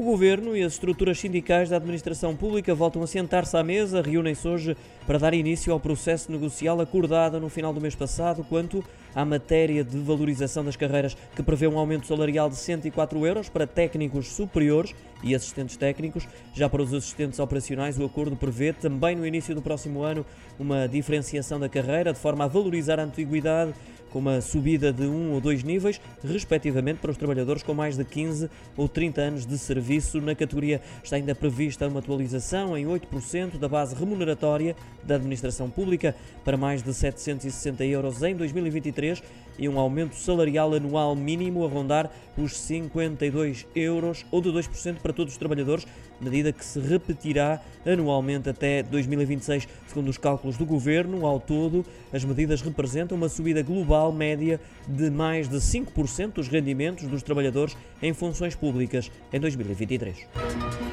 O Governo e as estruturas sindicais da administração pública voltam a sentar-se à mesa, reúnem-se hoje para dar início ao processo negocial acordado no final do mês passado quanto à matéria de valorização das carreiras, que prevê um aumento salarial de 104 euros para técnicos superiores e assistentes técnicos. Já para os assistentes operacionais, o acordo prevê também no início do próximo ano uma diferenciação da carreira de forma a valorizar a antiguidade com uma subida de um ou dois níveis, respectivamente, para os trabalhadores com mais de 15 ou 30 anos de serviço. Na categoria está ainda prevista uma atualização em 8% da base remuneratória da administração pública para mais de 760 euros em 2023 e um aumento salarial anual mínimo a rondar os 52 euros ou de 2% para todos os trabalhadores, medida que se repetirá anualmente até 2026. Segundo os cálculos do governo, ao todo, as medidas representam uma subida global média de mais de 5% dos rendimentos dos trabalhadores em funções públicas em 2023.